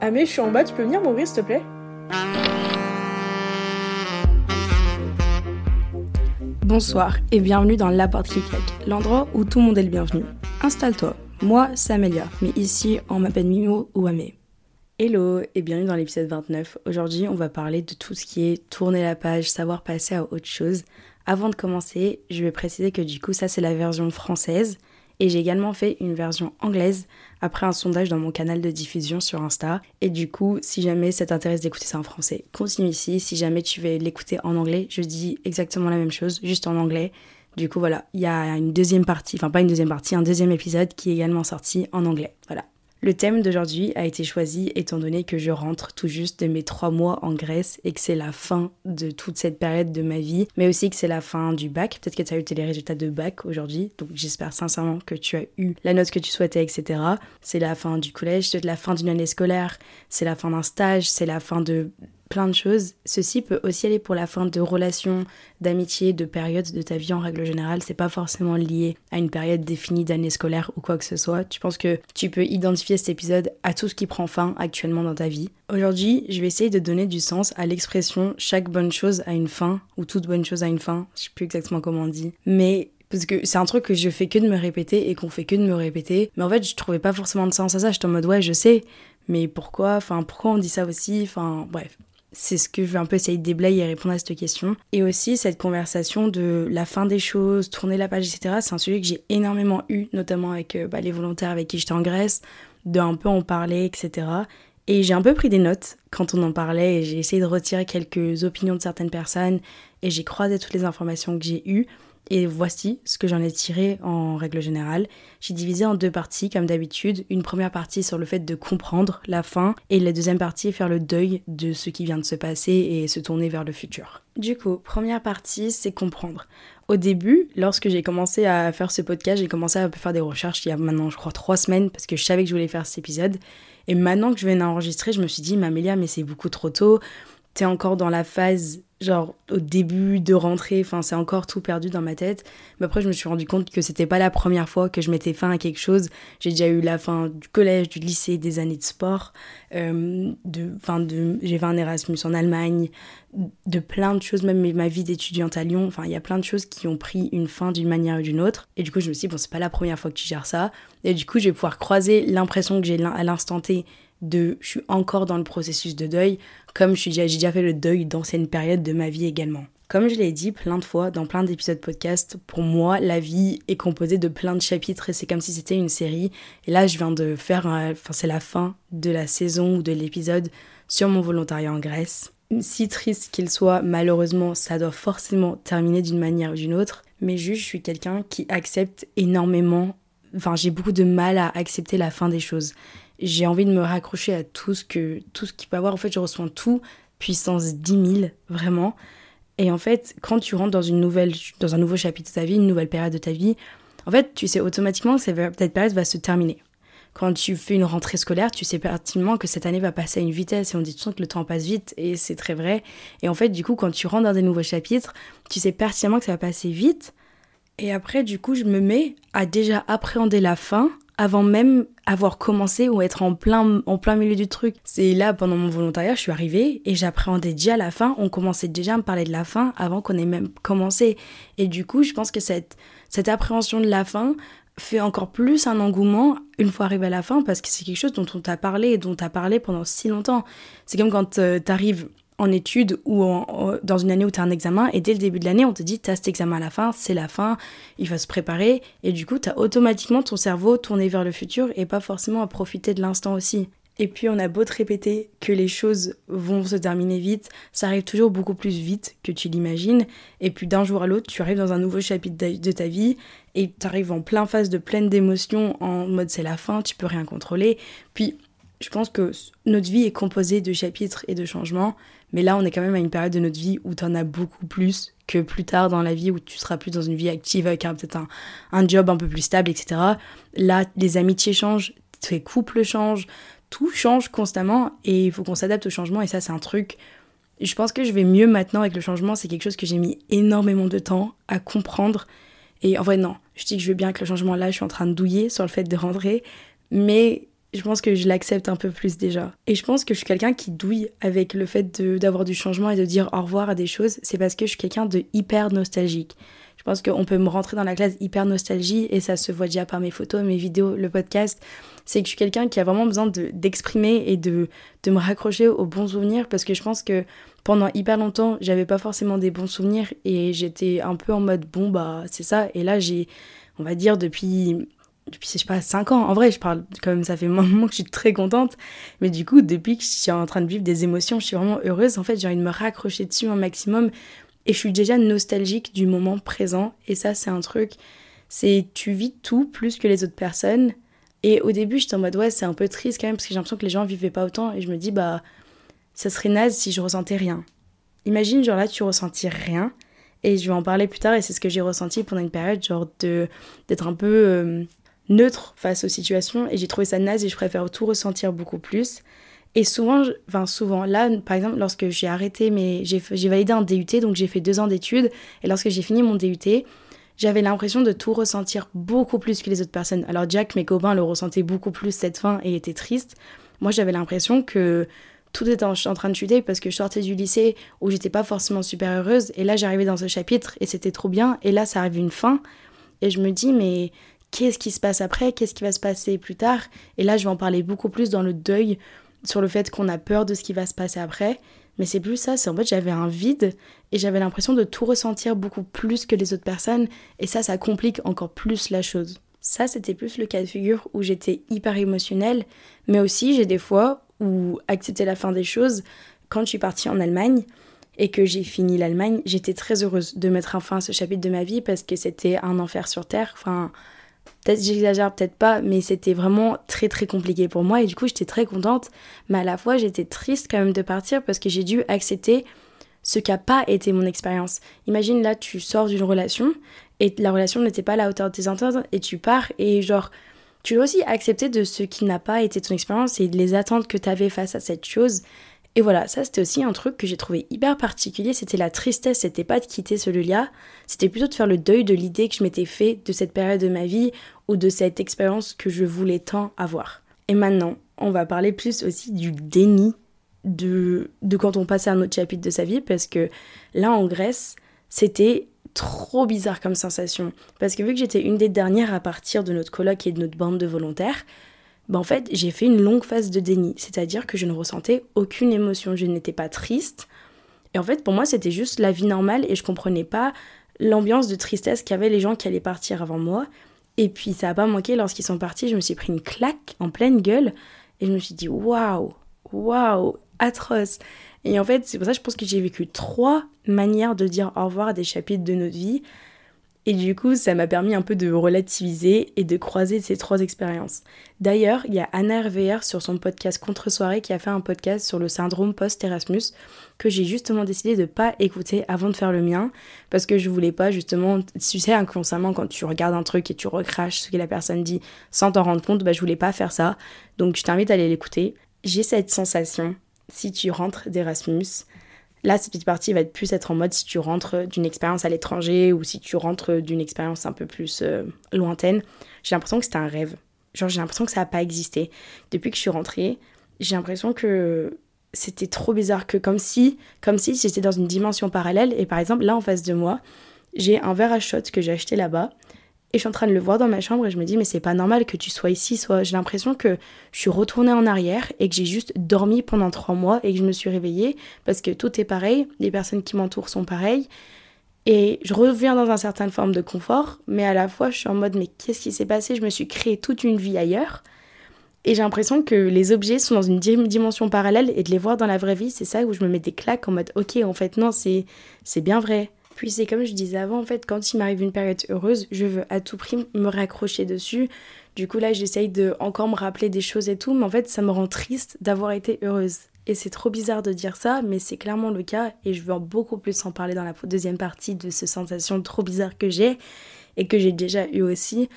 Amé, je suis en bas, tu peux venir m'ouvrir s'il te plaît? Bonsoir et bienvenue dans La Porte qui claque, l'endroit où tout le monde est le bienvenu. Installe-toi, moi c'est Amélia, mais ici on m'appelle Mimo ou Amé. Hello et bienvenue dans l'épisode 29. Aujourd'hui on va parler de tout ce qui est tourner la page, savoir passer à autre chose. Avant de commencer, je vais préciser que du coup ça c'est la version française et j'ai également fait une version anglaise après un sondage dans mon canal de diffusion sur Insta. Et du coup, si jamais ça t'intéresse d'écouter ça en français, continue ici. Si jamais tu veux l'écouter en anglais, je dis exactement la même chose, juste en anglais. Du coup, voilà, il y a une deuxième partie, enfin pas une deuxième partie, un deuxième épisode qui est également sorti en anglais. Voilà. Le thème d'aujourd'hui a été choisi étant donné que je rentre tout juste de mes trois mois en Grèce et que c'est la fin de toute cette période de ma vie, mais aussi que c'est la fin du bac. Peut-être que tu as eu les résultats de bac aujourd'hui, donc j'espère sincèrement que tu as eu la note que tu souhaitais, etc. C'est la fin du collège, c'est la fin d'une année scolaire, c'est la fin d'un stage, c'est la fin de plein de choses. Ceci peut aussi aller pour la fin de relations, d'amitié, de périodes de ta vie en règle générale. C'est pas forcément lié à une période définie d'année scolaire ou quoi que ce soit. Tu penses que tu peux identifier cet épisode à tout ce qui prend fin actuellement dans ta vie. Aujourd'hui, je vais essayer de donner du sens à l'expression chaque bonne chose a une fin ou toute bonne chose a une fin. Je sais plus exactement comment on dit. Mais parce que c'est un truc que je fais que de me répéter et qu'on fait que de me répéter. Mais en fait, je trouvais pas forcément de sens à ça. J'étais en mode ouais, je sais, mais pourquoi? Enfin, pourquoi on dit ça aussi? Enfin, bref. C'est ce que je vais un peu essayer de déblayer et répondre à cette question. Et aussi cette conversation de la fin des choses, tourner la page, etc. C'est un sujet que j'ai énormément eu, notamment avec euh, bah, les volontaires avec qui j'étais en Grèce, de un peu en parler, etc. Et j'ai un peu pris des notes quand on en parlait et j'ai essayé de retirer quelques opinions de certaines personnes et j'ai croisé toutes les informations que j'ai eues. Et voici ce que j'en ai tiré en règle générale. J'ai divisé en deux parties comme d'habitude. Une première partie sur le fait de comprendre la fin et la deuxième partie faire le deuil de ce qui vient de se passer et se tourner vers le futur. Du coup, première partie, c'est comprendre. Au début, lorsque j'ai commencé à faire ce podcast, j'ai commencé à faire des recherches il y a maintenant, je crois, trois semaines parce que je savais que je voulais faire cet épisode. Et maintenant que je viens d'enregistrer, je me suis dit, Mamélia, mais c'est beaucoup trop tôt. T'es encore dans la phase genre au début de rentrer, enfin c'est encore tout perdu dans ma tête. Mais après je me suis rendu compte que c'était pas la première fois que je mettais fin à quelque chose. J'ai déjà eu la fin du collège, du lycée, des années de sport, euh, de, de, j'ai fait un Erasmus en Allemagne, de plein de choses, même ma vie d'étudiante à Lyon. Enfin il y a plein de choses qui ont pris une fin d'une manière ou d'une autre. Et du coup je me suis dit bon c'est pas la première fois que tu gères ça. Et du coup je vais pouvoir croiser l'impression que j'ai à l'instant T de je suis encore dans le processus de deuil, comme j'ai déjà fait le deuil d'anciennes périodes de ma vie également. Comme je l'ai dit plein de fois dans plein d'épisodes podcast, pour moi, la vie est composée de plein de chapitres et c'est comme si c'était une série. Et là, je viens de faire, enfin, c'est la fin de la saison ou de l'épisode sur mon volontariat en Grèce. Si triste qu'il soit, malheureusement, ça doit forcément terminer d'une manière ou d'une autre. Mais juste, je suis quelqu'un qui accepte énormément. Enfin, j'ai beaucoup de mal à accepter la fin des choses j'ai envie de me raccrocher à tout ce que tout ce qu'il peut avoir. En fait, je reçois tout puissance 10 000, vraiment. Et en fait, quand tu rentres dans une nouvelle, dans un nouveau chapitre de ta vie, une nouvelle période de ta vie, en fait, tu sais automatiquement que cette période va se terminer. Quand tu fais une rentrée scolaire, tu sais pertinemment que cette année va passer à une vitesse et on dit toujours que le temps passe vite et c'est très vrai. Et en fait, du coup, quand tu rentres dans des nouveaux chapitres, tu sais pertinemment que ça va passer vite. Et après, du coup, je me mets à déjà appréhender la fin avant même avoir commencé ou être en plein, en plein milieu du truc. C'est là, pendant mon volontariat, je suis arrivée et j'appréhendais déjà la fin. On commençait déjà à me parler de la fin avant qu'on ait même commencé. Et du coup, je pense que cette, cette appréhension de la fin fait encore plus un engouement une fois arrivé à la fin parce que c'est quelque chose dont on t'a parlé et dont t'as parlé pendant si longtemps. C'est comme quand euh, t'arrives en études ou dans une année où tu as un examen et dès le début de l'année on te dit tu as cet examen à la fin, c'est la fin, il faut se préparer et du coup tu as automatiquement ton cerveau tourné vers le futur et pas forcément à profiter de l'instant aussi. Et puis on a beau te répéter que les choses vont se terminer vite, ça arrive toujours beaucoup plus vite que tu l'imagines. Et puis d'un jour à l'autre, tu arrives dans un nouveau chapitre de ta vie et t'arrives en plein phase de pleine d'émotions en mode c'est la fin, tu peux rien contrôler. Puis je pense que notre vie est composée de chapitres et de changements, mais là on est quand même à une période de notre vie où t'en as beaucoup plus que plus tard dans la vie où tu seras plus dans une vie active avec peut-être un, un job un peu plus stable, etc. Là, les amitiés changent, tes couples changent, tout change constamment et il faut qu'on s'adapte au changement et ça c'est un truc je pense que je vais mieux maintenant avec le changement, c'est quelque chose que j'ai mis énormément de temps à comprendre. Et en vrai non, je dis que je vais bien avec le changement là, je suis en train de douiller sur le fait de rentrer. Mais je pense que je l'accepte un peu plus déjà. Et je pense que je suis quelqu'un qui douille avec le fait d'avoir du changement et de dire au revoir à des choses, c'est parce que je suis quelqu'un de hyper nostalgique. Je pense qu'on peut me rentrer dans la classe hyper nostalgie et ça se voit déjà par mes photos, mes vidéos, le podcast. C'est que je suis quelqu'un qui a vraiment besoin d'exprimer et de, de me raccrocher aux bons souvenirs parce que je pense que pendant hyper longtemps, j'avais pas forcément des bons souvenirs et j'étais un peu en mode bon bah c'est ça. Et là j'ai, on va dire depuis depuis, je sais pas, 5 ans. En vrai, je parle comme ça fait un moment que je suis très contente. Mais du coup, depuis que je suis en train de vivre des émotions, je suis vraiment heureuse. En fait, j'ai envie de me raccrocher dessus un maximum et je suis déjà nostalgique du moment présent. Et ça, c'est un truc, c'est tu vis tout plus que les autres personnes. Et au début, j'étais en mode, ouais, c'est un peu triste quand même, parce que j'ai l'impression que les gens vivaient pas autant. Et je me dis, bah, ça serait naze si je ressentais rien. Imagine, genre là, tu ressentis rien. Et je vais en parler plus tard, et c'est ce que j'ai ressenti pendant une période, genre d'être un peu euh, neutre face aux situations. Et j'ai trouvé ça naze, et je préfère tout ressentir beaucoup plus. Et souvent, enfin souvent, là, par exemple, lorsque j'ai arrêté, mais j'ai validé un DUT, donc j'ai fait deux ans d'études, et lorsque j'ai fini mon DUT, j'avais l'impression de tout ressentir beaucoup plus que les autres personnes. Alors Jack, mes copains, le ressentaient beaucoup plus cette fin et étaient tristes. Moi, j'avais l'impression que tout était en, train de chuter parce que je sortais du lycée où j'étais pas forcément super heureuse, et là, j'arrivais dans ce chapitre et c'était trop bien, et là, ça arrive une fin, et je me dis, mais qu'est-ce qui se passe après Qu'est-ce qui va se passer plus tard Et là, je vais en parler beaucoup plus dans le deuil sur le fait qu'on a peur de ce qui va se passer après. Mais c'est plus ça, c'est en fait j'avais un vide et j'avais l'impression de tout ressentir beaucoup plus que les autres personnes et ça, ça complique encore plus la chose. Ça, c'était plus le cas de figure où j'étais hyper émotionnelle, mais aussi j'ai des fois où accepter la fin des choses, quand je suis partie en Allemagne et que j'ai fini l'Allemagne, j'étais très heureuse de mettre fin à ce chapitre de ma vie parce que c'était un enfer sur terre. Enfin, Peut-être j'exagère, peut-être pas, mais c'était vraiment très très compliqué pour moi. Et du coup j'étais très contente, mais à la fois j'étais triste quand même de partir parce que j'ai dû accepter ce qui n'a pas été mon expérience. Imagine là, tu sors d'une relation et la relation n'était pas à la hauteur de tes attentes et tu pars et genre tu dois aussi accepter de ce qui n'a pas été ton expérience et les attentes que tu avais face à cette chose et voilà, ça c'était aussi un truc que j'ai trouvé hyper particulier, c'était la tristesse, c'était pas de quitter ce lieu-là, c'était plutôt de faire le deuil de l'idée que je m'étais fait de cette période de ma vie ou de cette expérience que je voulais tant avoir. Et maintenant, on va parler plus aussi du déni de, de quand on passait à un autre chapitre de sa vie, parce que là en Grèce, c'était trop bizarre comme sensation. Parce que vu que j'étais une des dernières à partir de notre colloque et de notre bande de volontaires, bah, en fait, j'ai fait une longue phase de déni, c'est-à-dire que je ne ressentais aucune émotion, je n'étais pas triste. Et en fait, pour moi, c'était juste la vie normale et je comprenais pas l'ambiance de tristesse qu'avaient les gens qui allaient partir avant moi. Et puis, ça n'a pas manqué, lorsqu'ils sont partis, je me suis pris une claque en pleine gueule et je me suis dit waouh, waouh, atroce. Et en fait, c'est pour ça que je pense que j'ai vécu trois manières de dire au revoir à des chapitres de notre vie. Et du coup, ça m'a permis un peu de relativiser et de croiser ces trois expériences. D'ailleurs, il y a Anna RVR sur son podcast Contre-soirée qui a fait un podcast sur le syndrome post-Erasmus que j'ai justement décidé de pas écouter avant de faire le mien parce que je voulais pas justement, tu sais, inconsciemment quand tu regardes un truc et tu recraches ce que la personne dit sans t'en rendre compte, bah, je voulais pas faire ça. Donc je t'invite à aller l'écouter. J'ai cette sensation, si tu rentres d'Erasmus, Là, cette petite partie va être plus être en mode si tu rentres d'une expérience à l'étranger ou si tu rentres d'une expérience un peu plus euh, lointaine. J'ai l'impression que c'était un rêve. Genre, j'ai l'impression que ça n'a pas existé. Depuis que je suis rentrée, j'ai l'impression que c'était trop bizarre, que comme si, comme si j'étais dans une dimension parallèle. Et par exemple, là en face de moi, j'ai un verre à shot que j'ai acheté là-bas. Et je suis en train de le voir dans ma chambre et je me dis, mais c'est pas normal que tu sois ici. Soit j'ai l'impression que je suis retournée en arrière et que j'ai juste dormi pendant trois mois et que je me suis réveillée parce que tout est pareil, les personnes qui m'entourent sont pareilles. Et je reviens dans une certaine forme de confort, mais à la fois je suis en mode, mais qu'est-ce qui s'est passé? Je me suis créé toute une vie ailleurs. Et j'ai l'impression que les objets sont dans une dimension parallèle et de les voir dans la vraie vie, c'est ça où je me mets des claques en mode, ok, en fait, non, c'est bien vrai. Puis c'est comme je disais avant, en fait, quand il m'arrive une période heureuse, je veux à tout prix me raccrocher dessus. Du coup là, j'essaye de encore me rappeler des choses et tout, mais en fait, ça me rend triste d'avoir été heureuse. Et c'est trop bizarre de dire ça, mais c'est clairement le cas et je veux beaucoup plus en parler dans la deuxième partie de ces sensations trop bizarres que j'ai et que j'ai déjà eu aussi.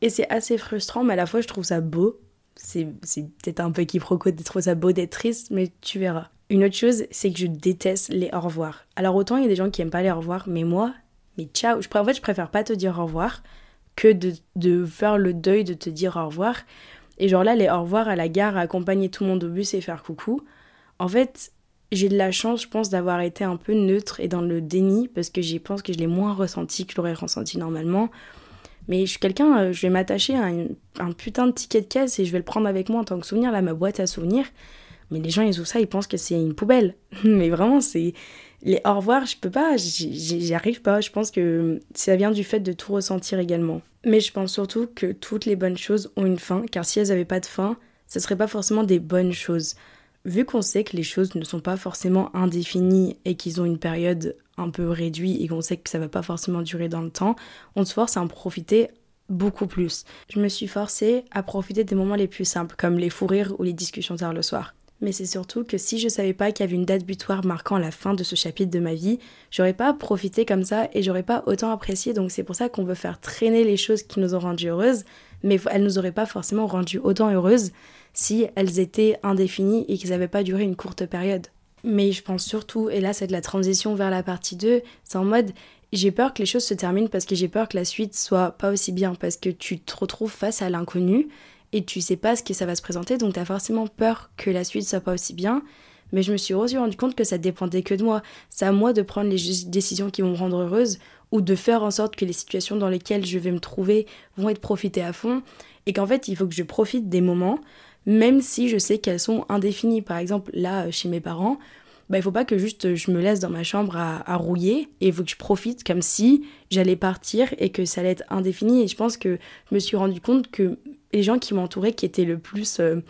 Et c'est assez frustrant, mais à la fois je trouve ça beau. C'est peut-être un peu quiproquo de trouver ça beau d'être triste, mais tu verras. Une autre chose, c'est que je déteste les au revoir. Alors autant il y a des gens qui aiment pas les au revoir, mais moi, mais ciao. Je, en fait, je préfère pas te dire au revoir que de, de faire le deuil de te dire au revoir. Et genre là, les au revoir à la gare, accompagner tout le monde au bus et faire coucou. En fait, j'ai de la chance, je pense, d'avoir été un peu neutre et dans le déni parce que j'y pense que je l'ai moins ressenti que je l'aurais ressenti normalement. Mais je suis quelqu'un, euh, je vais m'attacher à un, putain de ticket de caisse et je vais le prendre avec moi en tant que souvenir, là, ma boîte à souvenirs. Mais les gens, ils ont ça, ils pensent que c'est une poubelle. Mais vraiment, c'est. Les au revoir, je peux pas, j'y arrive pas. Je pense que ça vient du fait de tout ressentir également. Mais je pense surtout que toutes les bonnes choses ont une fin, car si elles n'avaient pas de fin, ce serait pas forcément des bonnes choses vu qu'on sait que les choses ne sont pas forcément indéfinies et qu'ils ont une période un peu réduite et qu'on sait que ça va pas forcément durer dans le temps, on se force à en profiter beaucoup plus. Je me suis forcée à profiter des moments les plus simples, comme les fous rires ou les discussions tard le soir. Mais c'est surtout que si je savais pas qu'il y avait une date butoir marquant la fin de ce chapitre de ma vie, j'aurais pas profité comme ça et j'aurais pas autant apprécié. Donc c'est pour ça qu'on veut faire traîner les choses qui nous ont rendues heureuses, mais elles nous auraient pas forcément rendues autant heureuses si elles étaient indéfinies et qu'elles n'avaient pas duré une courte période. Mais je pense surtout, et là c'est de la transition vers la partie 2, c'est en mode j'ai peur que les choses se terminent parce que j'ai peur que la suite soit pas aussi bien, parce que tu te retrouves face à l'inconnu et tu sais pas ce que ça va se présenter, donc tu as forcément peur que la suite soit pas aussi bien. Mais je me suis aussi rendu compte que ça dépendait que de moi. C'est à moi de prendre les décisions qui vont me rendre heureuse ou de faire en sorte que les situations dans lesquelles je vais me trouver vont être profitées à fond et qu'en fait il faut que je profite des moments même si je sais qu'elles sont indéfinies. Par exemple, là, chez mes parents, bah, il faut pas que juste je me laisse dans ma chambre à, rouiller et il faut que je profite comme si j'allais partir et que ça allait être indéfini. Et je pense que je me suis rendu compte que les gens qui m'entouraient, qui étaient le plus. Euh,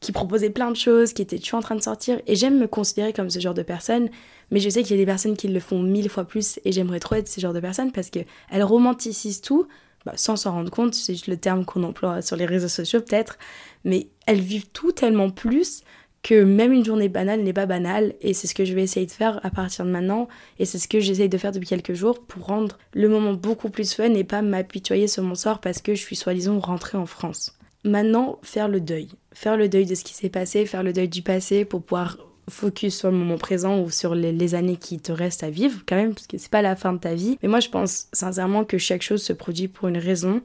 qui proposaient plein de choses, qui étaient toujours en train de sortir, et j'aime me considérer comme ce genre de personne, mais je sais qu'il y a des personnes qui le font mille fois plus, et j'aimerais trop être ce genre de personne parce qu'elles romanticisent tout, bah, sans s'en rendre compte, c'est juste le terme qu'on emploie sur les réseaux sociaux peut-être, mais elles vivent tout tellement plus que même une journée banale n'est pas banale et c'est ce que je vais essayer de faire à partir de maintenant et c'est ce que j'essaye de faire depuis quelques jours pour rendre le moment beaucoup plus fun et pas m'apitoyer sur mon sort parce que je suis soi-disant rentrée en France. Maintenant, faire le deuil. Faire le deuil de ce qui s'est passé, faire le deuil du passé pour pouvoir focus sur le moment présent ou sur les, les, années qui te restent à vivre quand même parce que c'est pas la fin de ta vie. Mais moi je pense sincèrement que chaque chose se produit pour une raison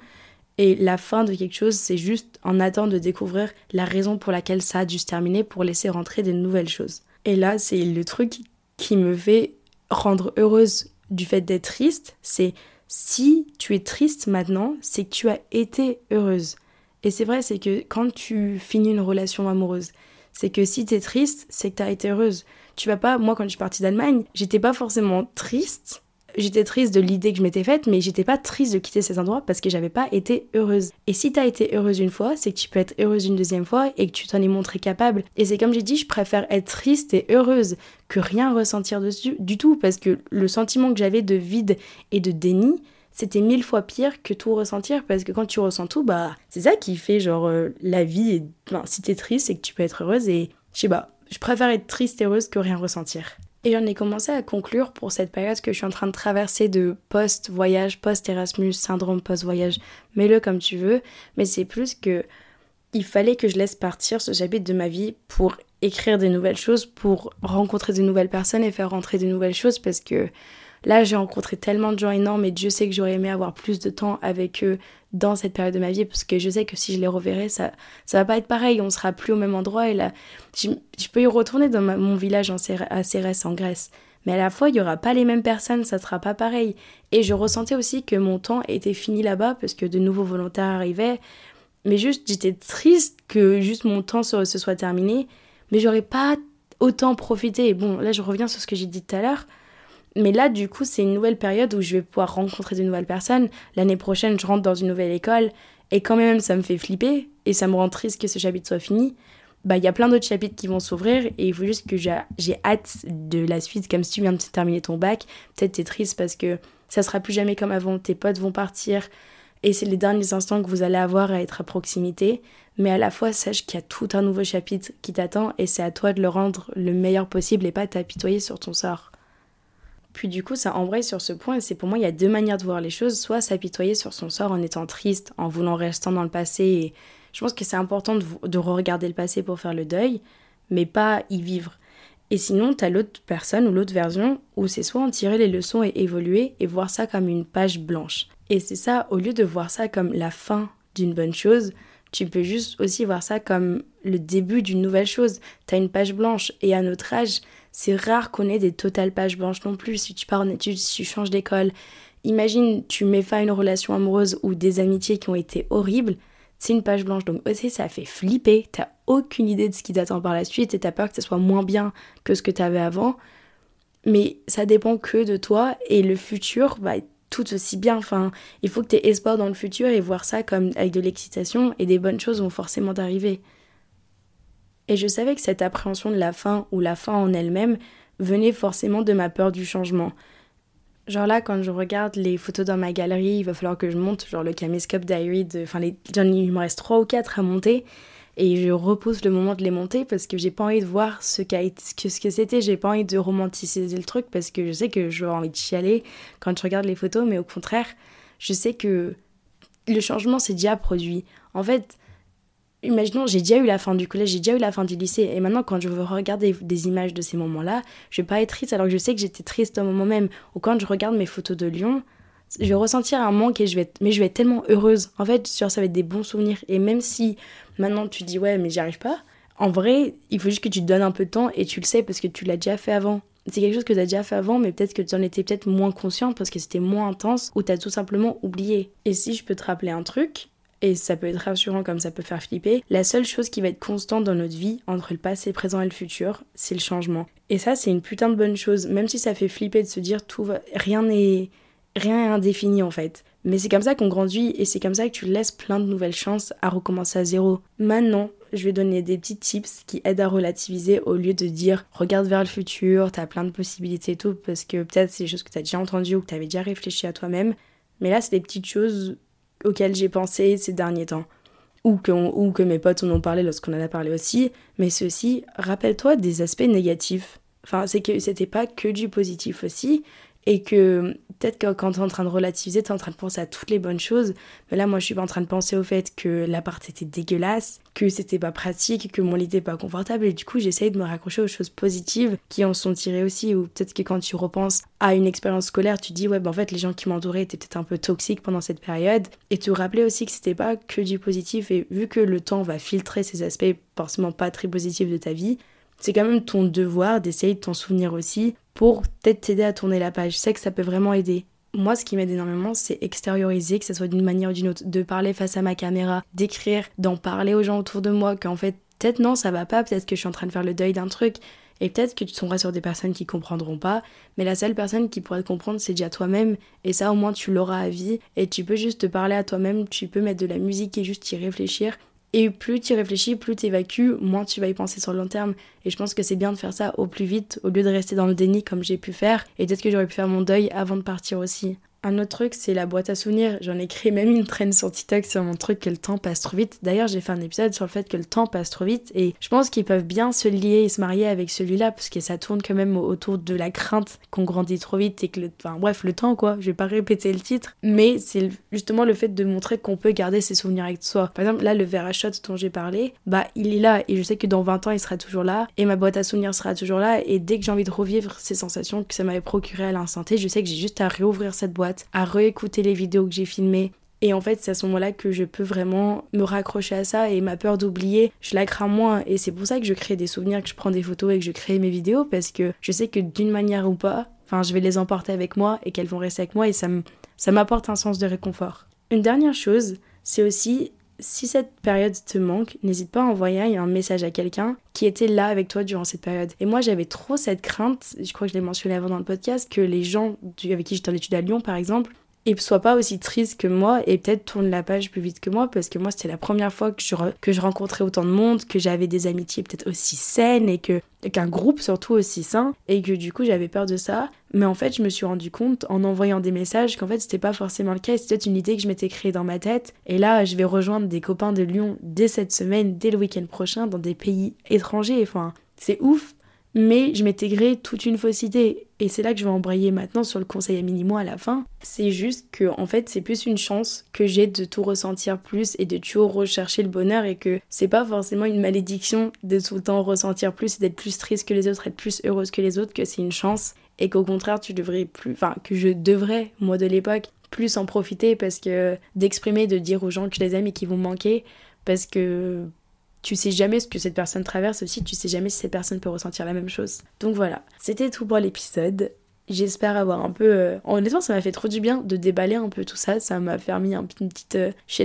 et la fin de quelque chose, c'est juste en attendant de découvrir la raison pour laquelle ça a dû se terminer pour laisser rentrer de nouvelles choses. Et là, c'est le truc qui me fait rendre heureuse du fait d'être triste, c'est si tu es triste maintenant, c'est que tu as été heureuse. Et c'est vrai, c'est que quand tu finis une relation amoureuse, c'est que si tu es triste, c'est que tu as été heureuse. Tu vas pas, moi quand je suis partie d'Allemagne, j'étais pas forcément triste, j'étais triste de l'idée que je m'étais faite, mais j'étais pas triste de quitter ces endroits parce que j'avais pas été heureuse. Et si t'as été heureuse une fois, c'est que tu peux être heureuse une deuxième fois et que tu t'en es montré capable. Et c'est comme j'ai dit, je préfère être triste et heureuse que rien ressentir dessus du tout parce que le sentiment que j'avais de vide et de déni, c'était mille fois pire que tout ressentir parce que quand tu ressens tout, bah c'est ça qui fait genre euh, la vie. Et, si t'es triste, c'est que tu peux être heureuse et je sais pas, je préfère être triste et heureuse que rien ressentir. Et j'en ai commencé à conclure pour cette période que je suis en train de traverser de post-voyage, post-Erasmus, syndrome post-voyage, mets-le comme tu veux, mais c'est plus que il fallait que je laisse partir ce chapitre de ma vie pour écrire des nouvelles choses, pour rencontrer de nouvelles personnes et faire rentrer de nouvelles choses parce que Là, j'ai rencontré tellement de gens énormes et Dieu sait que j'aurais aimé avoir plus de temps avec eux dans cette période de ma vie parce que je sais que si je les reverrai, ça ça va pas être pareil, on sera plus au même endroit et là, je, peux y retourner dans mon village en à Cérès en Grèce. Mais à la fois, il y aura pas les mêmes personnes, ça sera pas pareil. Et je ressentais aussi que mon temps était fini là-bas parce que de nouveaux volontaires arrivaient. Mais juste, j'étais triste que juste mon temps se, se soit terminé. Mais j'aurais pas autant profité. Et bon, là, je reviens sur ce que j'ai dit tout à l'heure. Mais là, du coup, c'est une nouvelle période où je vais pouvoir rencontrer de nouvelles personnes. L'année prochaine, je rentre dans une nouvelle école. Et quand même, ça me fait flipper. Et ça me rend triste que ce chapitre soit fini. bah il y a plein d'autres chapitres qui vont s'ouvrir et il faut juste que j'ai hâte de la suite comme si tu viens de terminer ton bac. Peut-être t'es triste parce que ça sera plus jamais comme avant, tes potes vont partir et c'est les derniers instants que vous allez avoir à être à proximité, mais à la fois sache qu'il y a tout un nouveau chapitre qui t'attend et c'est à toi de le rendre le meilleur possible et pas t'apitoyer sur ton sort. Puis du coup, ça embraye sur ce point et c'est pour moi, il y a deux manières de voir les choses, soit s'apitoyer sur son sort en étant triste, en voulant rester dans le passé et je pense que c'est important de, de re-regarder le passé pour faire le deuil, mais pas y vivre. Et sinon, t'as l'autre personne ou l'autre version où c'est soit en tirer les leçons et évoluer et voir ça comme une page blanche. Et c'est ça, au lieu de voir ça comme la fin d'une bonne chose, tu peux juste aussi voir ça comme le début d'une nouvelle chose. T'as une page blanche et à notre âge, c'est rare qu'on ait des totales pages blanches non plus. Si tu pars en études, si tu changes d'école, imagine tu mets fin à une relation amoureuse ou des amitiés qui ont été horribles, c'est une page blanche. Donc aussi, ça fait flipper. T'as aucune idée de ce qui t'attend par la suite et t'as peur que ça soit moins bien que ce que t'avais avant. Mais ça dépend que de toi et le futur va être tout aussi bien. Enfin, il faut que tu aies espoir dans le futur et voir ça comme avec de l'excitation et des bonnes choses vont forcément arriver. Et je savais que cette appréhension de la fin ou la fin en elle-même venait forcément de ma peur du changement. Genre là, quand je regarde les photos dans ma galerie, il va falloir que je monte, genre le caméscope diary, enfin, il me reste 3 ou 4 à monter, et je repousse le moment de les monter parce que j'ai pas envie de voir ce que c'était, j'ai pas envie de romanticiser le truc parce que je sais que j'aurais envie de chialer quand je regarde les photos, mais au contraire, je sais que le changement s'est déjà produit. En fait, imaginons, j'ai déjà eu la fin du collège, j'ai déjà eu la fin du lycée, et maintenant quand je veux regarder des images de ces moments-là, je vais pas être triste alors que je sais que j'étais triste au moment même. Ou quand je regarde mes photos de Lyon, je vais ressentir un manque et je vais être, mais je vais être tellement heureuse. En fait, ça va être des bons souvenirs. Et même si maintenant tu dis ouais, mais j'y arrive pas, en vrai, il faut juste que tu te donnes un peu de temps et tu le sais parce que tu l'as déjà fait avant. C'est quelque chose que tu as déjà fait avant, mais peut-être que tu en étais peut-être moins consciente parce que c'était moins intense ou tu as tout simplement oublié. Et si je peux te rappeler un truc, et ça peut être rassurant comme ça peut faire flipper, la seule chose qui va être constante dans notre vie, entre le passé, le présent et le futur, c'est le changement. Et ça, c'est une putain de bonne chose, même si ça fait flipper de se dire tout va... rien n'est rien indéfini en fait. Mais c'est comme ça qu'on grandit et c'est comme ça que tu laisses plein de nouvelles chances à recommencer à zéro. Maintenant, je vais donner des petits tips qui aident à relativiser au lieu de dire regarde vers le futur, t'as plein de possibilités et tout, parce que peut-être c'est des choses que t'as déjà entendues ou que t'avais déjà réfléchi à toi-même. Mais là, c'est des petites choses auxquelles j'ai pensé ces derniers temps. Ou que, ou que mes potes en ont parlé lorsqu'on en a parlé aussi. Mais ceci, rappelle-toi des aspects négatifs. Enfin, c'est que c'était pas que du positif aussi et que peut-être que quand tu es en train de relativiser, tu es en train de penser à toutes les bonnes choses. Mais là, moi, je suis pas en train de penser au fait que l'appart était dégueulasse, que c'était pas pratique, que mon lit était pas confortable. Et du coup, j'essaye de me raccrocher aux choses positives qui en sont tirées aussi. Ou peut-être que quand tu repenses à une expérience scolaire, tu dis, ouais, ben en fait, les gens qui m'entouraient étaient peut-être un peu toxiques pendant cette période. Et te rappeler aussi que c'était pas que du positif. Et vu que le temps va filtrer ces aspects forcément pas très positifs de ta vie, c'est quand même ton devoir d'essayer de t'en souvenir aussi pour peut-être t'aider à tourner la page. Je sais que ça peut vraiment aider. Moi, ce qui m'aide énormément, c'est extérioriser, que ce soit d'une manière ou d'une autre, de parler face à ma caméra, d'écrire, d'en parler aux gens autour de moi, qu'en fait, peut-être non, ça va pas, peut-être que je suis en train de faire le deuil d'un truc, et peut-être que tu tomberas sur des personnes qui comprendront pas, mais la seule personne qui pourrait te comprendre, c'est déjà toi-même, et ça au moins tu l'auras à vie, et tu peux juste te parler à toi-même, tu peux mettre de la musique et juste y réfléchir, et plus tu réfléchis, plus tu évacues, moins tu vas y penser sur le long terme. Et je pense que c'est bien de faire ça au plus vite, au lieu de rester dans le déni comme j'ai pu faire. Et peut-être que j'aurais pu faire mon deuil avant de partir aussi. Un autre truc, c'est la boîte à souvenirs. J'en ai créé même une traîne sur TikTok sur mon truc que le temps passe trop vite. D'ailleurs, j'ai fait un épisode sur le fait que le temps passe trop vite et je pense qu'ils peuvent bien se lier et se marier avec celui-là parce que ça tourne quand même autour de la crainte qu'on grandit trop vite et que le... Enfin bref, le temps quoi. Je vais pas répéter le titre, mais c'est justement le fait de montrer qu'on peut garder ses souvenirs avec soi. Par exemple, là, le verre à shot dont j'ai parlé, bah il est là et je sais que dans 20 ans, il sera toujours là et ma boîte à souvenirs sera toujours là et dès que j'ai envie de revivre ces sensations que ça m'avait procuré à l'instant je sais que j'ai juste à réouvrir cette boîte, à réécouter les vidéos que j'ai filmées. Et en fait, c'est à ce moment-là que je peux vraiment me raccrocher à ça et ma peur d'oublier, je la crains moins. Et c'est pour ça que je crée des souvenirs, que je prends des photos et que je crée mes vidéos parce que je sais que d'une manière ou pas, enfin, je vais les emporter avec moi et qu'elles vont rester avec moi et ça m'apporte un sens de réconfort. Une dernière chose, c'est aussi si cette période te manque, n'hésite pas à envoyer un message à quelqu'un qui était là avec toi durant cette période. Et moi, j'avais trop cette crainte, je crois que je l'ai mentionné avant dans le podcast, que les gens avec qui j'étais en études à Lyon, par exemple, et sois pas aussi triste que moi et peut-être tourne la page plus vite que moi parce que moi c'était la première fois que je, que je rencontrais autant de monde, que j'avais des amitiés peut-être aussi saines et que qu'un groupe surtout aussi sain et que du coup j'avais peur de ça. Mais en fait je me suis rendu compte en envoyant des messages qu'en fait c'était pas forcément le cas c'était une idée que je m'étais créée dans ma tête. Et là je vais rejoindre des copains de Lyon dès cette semaine dès le week-end prochain dans des pays étrangers. Enfin c'est ouf mais je m'étais toute une fausse idée. Et c'est là que je vais embrayer maintenant sur le conseil à minimo à la fin. C'est juste que, en fait, c'est plus une chance que j'ai de tout ressentir plus et de toujours rechercher le bonheur et que c'est pas forcément une malédiction de tout le temps ressentir plus et d'être plus triste que les autres, être plus heureuse que les autres, que c'est une chance et qu'au contraire, tu devrais plus, enfin, que je devrais, moi de l'époque, plus en profiter parce que d'exprimer, de dire aux gens que je les aime et qu'ils vont manquer parce que tu sais jamais ce que cette personne traverse aussi, tu sais jamais si cette personne peut ressentir la même chose. Donc voilà, c'était tout pour l'épisode. J'espère avoir un peu... Euh, honnêtement, ça m'a fait trop du bien de déballer un peu tout ça. Ça m'a permis un, une petite euh, chez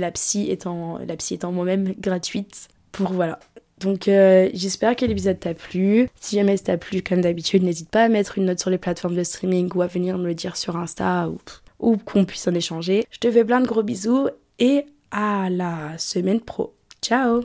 la psy, étant, la psy étant moi-même gratuite. Pour voilà. Donc euh, j'espère que l'épisode t'a plu. Si jamais ça t'a plu, comme d'habitude, n'hésite pas à mettre une note sur les plateformes de streaming ou à venir me le dire sur Insta ou, ou qu'on puisse en échanger. Je te fais plein de gros bisous et à la semaine pro. Ciao